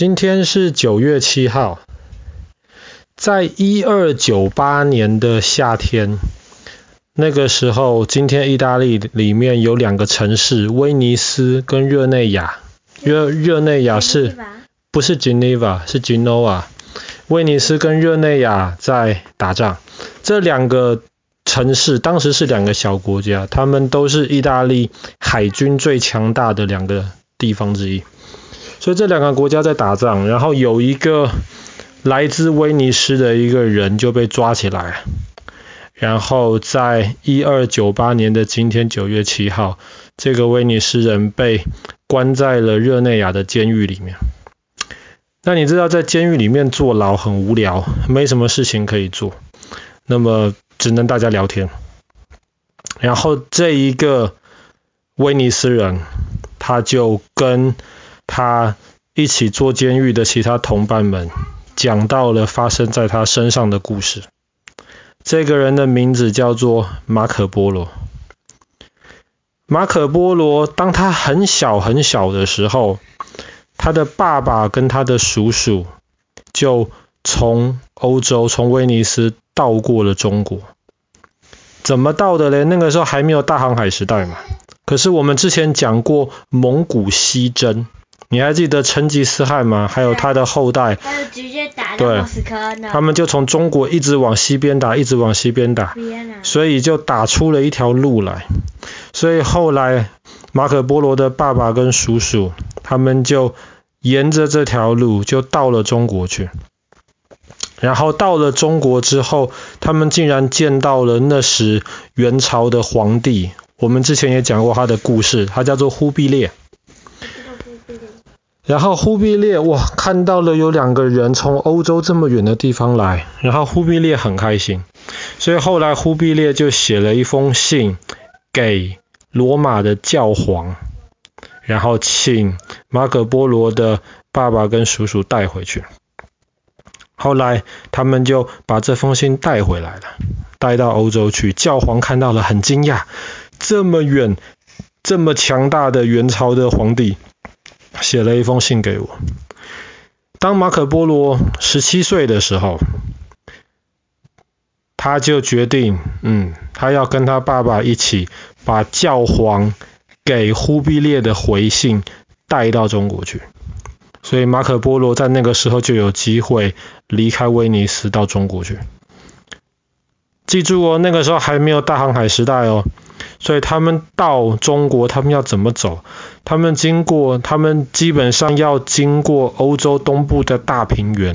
今天是九月七号，在一二九八年的夏天，那个时候，今天意大利里面有两个城市，威尼斯跟热内亚。热热内亚是，不是 Geneva，是 Genoa。威尼斯跟热内亚在打仗。这两个城市当时是两个小国家，他们都是意大利海军最强大的两个地方之一。所以这两个国家在打仗，然后有一个来自威尼斯的一个人就被抓起来，然后在一二九八年的今天九月七号，这个威尼斯人被关在了热内亚的监狱里面。那你知道在监狱里面坐牢很无聊，没什么事情可以做，那么只能大家聊天。然后这一个威尼斯人，他就跟他一起坐监狱的其他同伴们讲到了发生在他身上的故事。这个人的名字叫做马可波罗。马可波罗当他很小很小的时候，他的爸爸跟他的叔叔就从欧洲从威尼斯到过了中国。怎么到的嘞？那个时候还没有大航海时代嘛。可是我们之前讲过蒙古西征。你还记得成吉思汗吗？还有他的后代，他就直接打到莫斯科呢。他们就从中国一直往西边打，一直往西边打，所以就打出了一条路来。所以后来马可波罗的爸爸跟叔叔，他们就沿着这条路就到了中国去。然后到了中国之后，他们竟然见到了那时元朝的皇帝。我们之前也讲过他的故事，他叫做忽必烈。然后忽必烈哇，看到了有两个人从欧洲这么远的地方来，然后忽必烈很开心，所以后来忽必烈就写了一封信给罗马的教皇，然后请马可波罗的爸爸跟叔叔带回去。后来他们就把这封信带回来了，带到欧洲去。教皇看到了很惊讶，这么远、这么强大的元朝的皇帝。写了一封信给我。当马可波罗十七岁的时候，他就决定，嗯，他要跟他爸爸一起把教皇给忽必烈的回信带到中国去。所以马可波罗在那个时候就有机会离开威尼斯到中国去。记住哦，那个时候还没有大航海时代哦。所以他们到中国，他们要怎么走？他们经过，他们基本上要经过欧洲东部的大平原，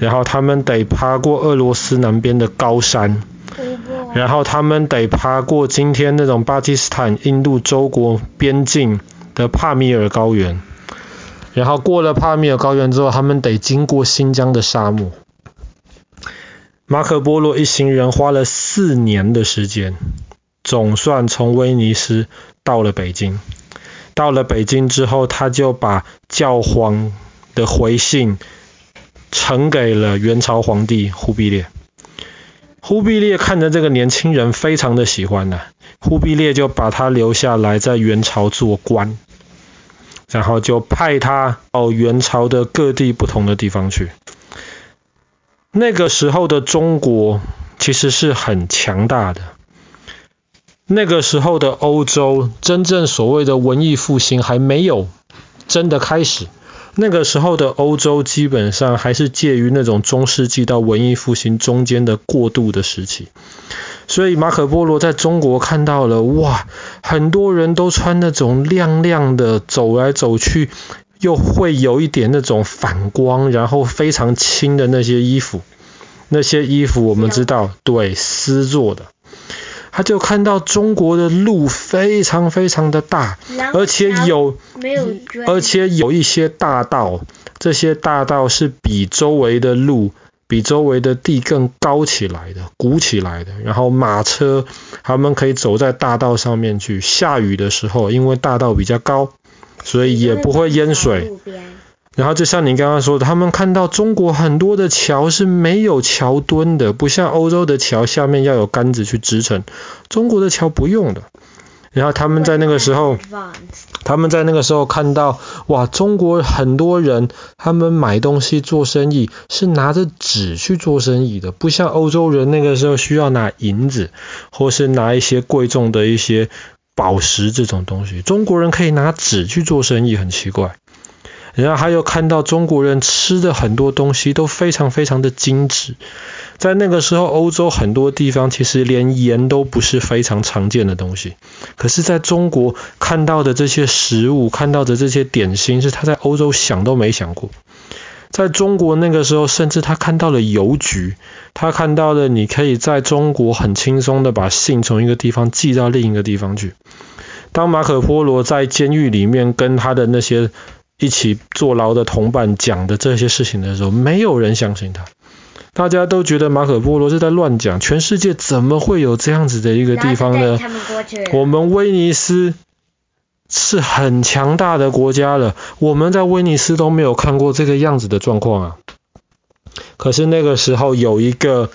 然后他们得爬过俄罗斯南边的高山，然后他们得爬过今天那种巴基斯坦、印度周国边境的帕米尔高原，然后过了帕米尔高原之后，他们得经过新疆的沙漠。马可波罗一行人花了四年的时间。总算从威尼斯到了北京。到了北京之后，他就把教皇的回信呈给了元朝皇帝忽必烈。忽必烈看着这个年轻人非常的喜欢呢、忽必烈就把他留下来在元朝做官，然后就派他到元朝的各地不同的地方去。那个时候的中国其实是很强大的。那个时候的欧洲，真正所谓的文艺复兴还没有真的开始。那个时候的欧洲基本上还是介于那种中世纪到文艺复兴中间的过渡的时期。所以马可波罗在中国看到了，哇，很多人都穿那种亮亮的，走来走去又会有一点那种反光，然后非常轻的那些衣服。那些衣服我们知道，对，丝做的。他就看到中国的路非常非常的大，而且有，而且有一些大道，这些大道是比周围的路、比周围的地更高起来的、鼓起来的。然后马车他们可以走在大道上面去，下雨的时候，因为大道比较高，所以也不会淹水。然后就像你刚刚说的，他们看到中国很多的桥是没有桥墩的，不像欧洲的桥下面要有杆子去支撑，中国的桥不用的。然后他们在那个时候，他们在那个时候看到，哇，中国很多人他们买东西做生意是拿着纸去做生意的，不像欧洲人那个时候需要拿银子，或是拿一些贵重的一些宝石这种东西。中国人可以拿纸去做生意，很奇怪。然后还有看到中国人吃的很多东西都非常非常的精致。在那个时候，欧洲很多地方其实连盐都不是非常常见的东西。可是，在中国看到的这些食物，看到的这些点心，是他在欧洲想都没想过。在中国那个时候，甚至他看到了邮局，他看到了你可以在中国很轻松的把信从一个地方寄到另一个地方去。当马可波罗在监狱里面跟他的那些一起坐牢的同伴讲的这些事情的时候，没有人相信他。大家都觉得马可波罗是在乱讲，全世界怎么会有这样子的一个地方呢？我们威尼斯是很强大的国家了，我们在威尼斯都没有看过这个样子的状况啊。可是那个时候有一个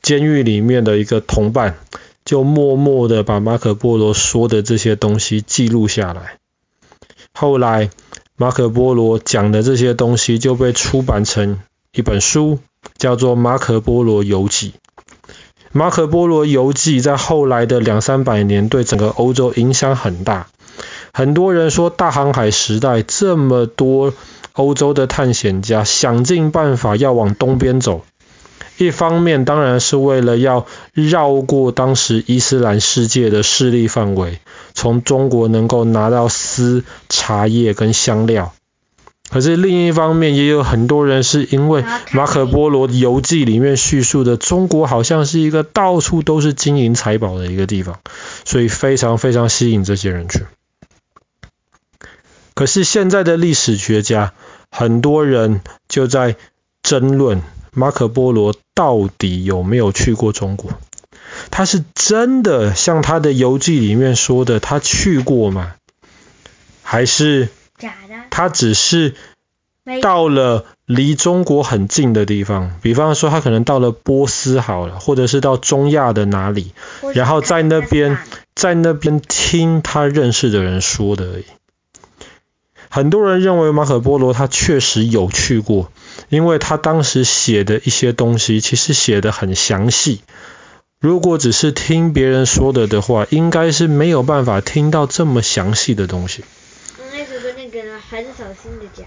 监狱里面的一个同伴，就默默的把马可波罗说的这些东西记录下来。后来马可波罗讲的这些东西就被出版成一本书。叫做《马可波罗游记》。马可波罗游记在后来的两三百年对整个欧洲影响很大。很多人说，大航海时代这么多欧洲的探险家想尽办法要往东边走，一方面当然是为了要绕过当时伊斯兰世界的势力范围，从中国能够拿到丝、茶叶跟香料。可是另一方面，也有很多人是因为马可波罗游记里面叙述的中国好像是一个到处都是金银财宝的一个地方，所以非常非常吸引这些人去。可是现在的历史学家，很多人就在争论马可波罗到底有没有去过中国？他是真的像他的游记里面说的，他去过吗？还是？他只是到了离中国很近的地方，比方说他可能到了波斯好了，或者是到中亚的哪里，然后在那边在那边听他认识的人说的而已。很多人认为马可波罗他确实有去过，因为他当时写的一些东西其实写的很详细。如果只是听别人说的的话，应该是没有办法听到这么详细的东西。还是小心的讲。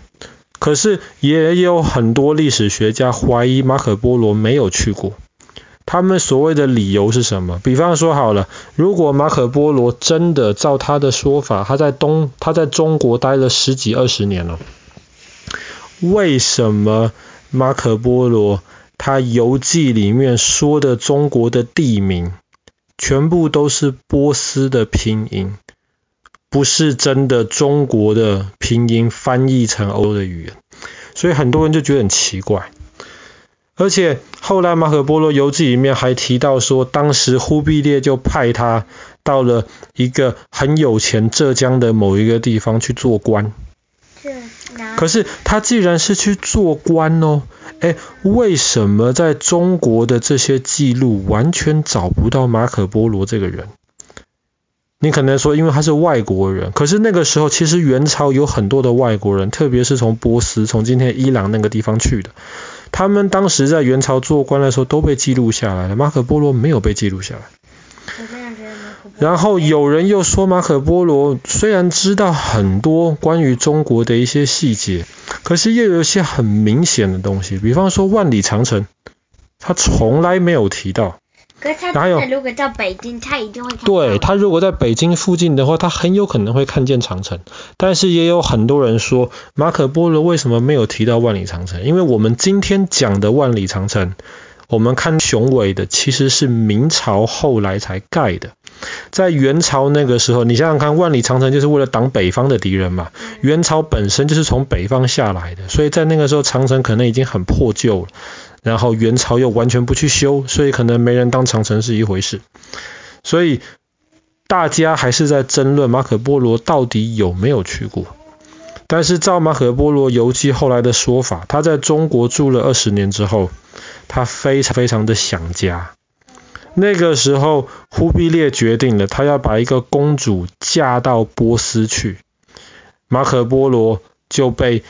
可是也有很多历史学家怀疑马可波罗没有去过。他们所谓的理由是什么？比方说好了，如果马可波罗真的照他的说法，他在东他在中国待了十几二十年了，为什么马可波罗他游记里面说的中国的地名全部都是波斯的拼音？不是真的中国的拼音翻译成欧的语言，所以很多人就觉得很奇怪。而且后来马可波罗游记里面还提到说，当时忽必烈就派他到了一个很有钱浙江的某一个地方去做官。可是他既然是去做官哦，诶，为什么在中国的这些记录完全找不到马可波罗这个人？你可能说，因为他是外国人，可是那个时候其实元朝有很多的外国人，特别是从波斯、从今天伊朗那个地方去的，他们当时在元朝做官的时候都被记录下来了，马可波罗没有被记录下来。然后有人又说，马可波罗虽然知道很多关于中国的一些细节，可是又有一些很明显的东西，比方说万里长城，他从来没有提到。可是他如果到北京，他一定会看到。对，他如果在北京附近的话，他很有可能会看见长城。但是也有很多人说，马可波罗为什么没有提到万里长城？因为我们今天讲的万里长城，我们看雄伟的，其实是明朝后来才盖的。在元朝那个时候，你想想看，万里长城就是为了挡北方的敌人嘛。元朝本身就是从北方下来的，所以在那个时候，长城可能已经很破旧了。然后元朝又完全不去修，所以可能没人当长城是一回事。所以大家还是在争论马可波罗到底有没有去过。但是照马可波罗游记后来的说法，他在中国住了二十年之后，他非常非常的想家。那个时候忽必烈决定了，他要把一个公主嫁到波斯去。马可波罗就被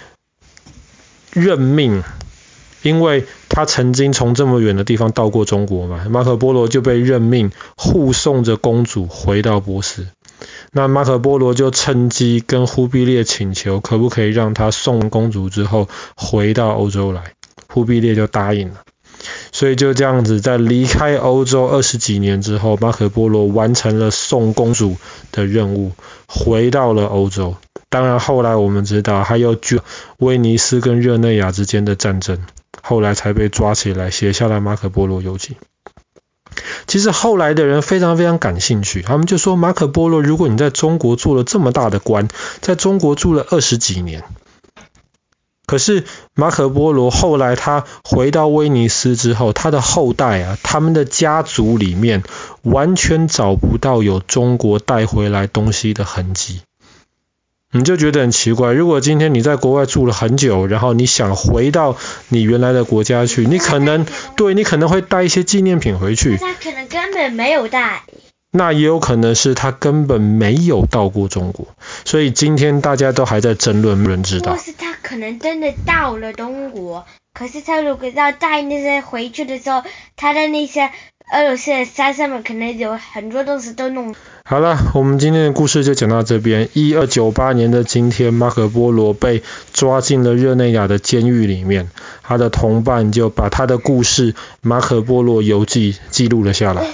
任命，因为他曾经从这么远的地方到过中国嘛，马可波罗就被任命护送着公主回到波斯。那马可波罗就趁机跟忽必烈请求，可不可以让他送公主之后回到欧洲来？忽必烈就答应了。所以就这样子，在离开欧洲二十几年之后，马可波罗完成了送公主的任务，回到了欧洲。当然后来我们知道，还有威尼斯跟热内亚之间的战争，后来才被抓起来，写下了马可波罗游记。其实后来的人非常非常感兴趣，他们就说，马可波罗，如果你在中国做了这么大的官，在中国住了二十几年，可是马可波罗后来他回到威尼斯之后，他的后代啊，他们的家族里面完全找不到有中国带回来东西的痕迹。你就觉得很奇怪，如果今天你在国外住了很久，然后你想回到你原来的国家去，你可能对你可能会带一些纪念品回去。他可能根本没有带。那也有可能是他根本没有到过中国，所以今天大家都还在争论，没人知道。或是他可能真的到了中国，可是他如果要带那些回去的时候，他的那些。俄罗斯的山上面可能有很多东西都弄。好了，我们今天的故事就讲到这边。一二九八年的今天，马可波罗被抓进了热内亚的监狱里面，他的同伴就把他的故事《马可波罗游记》记录了下来。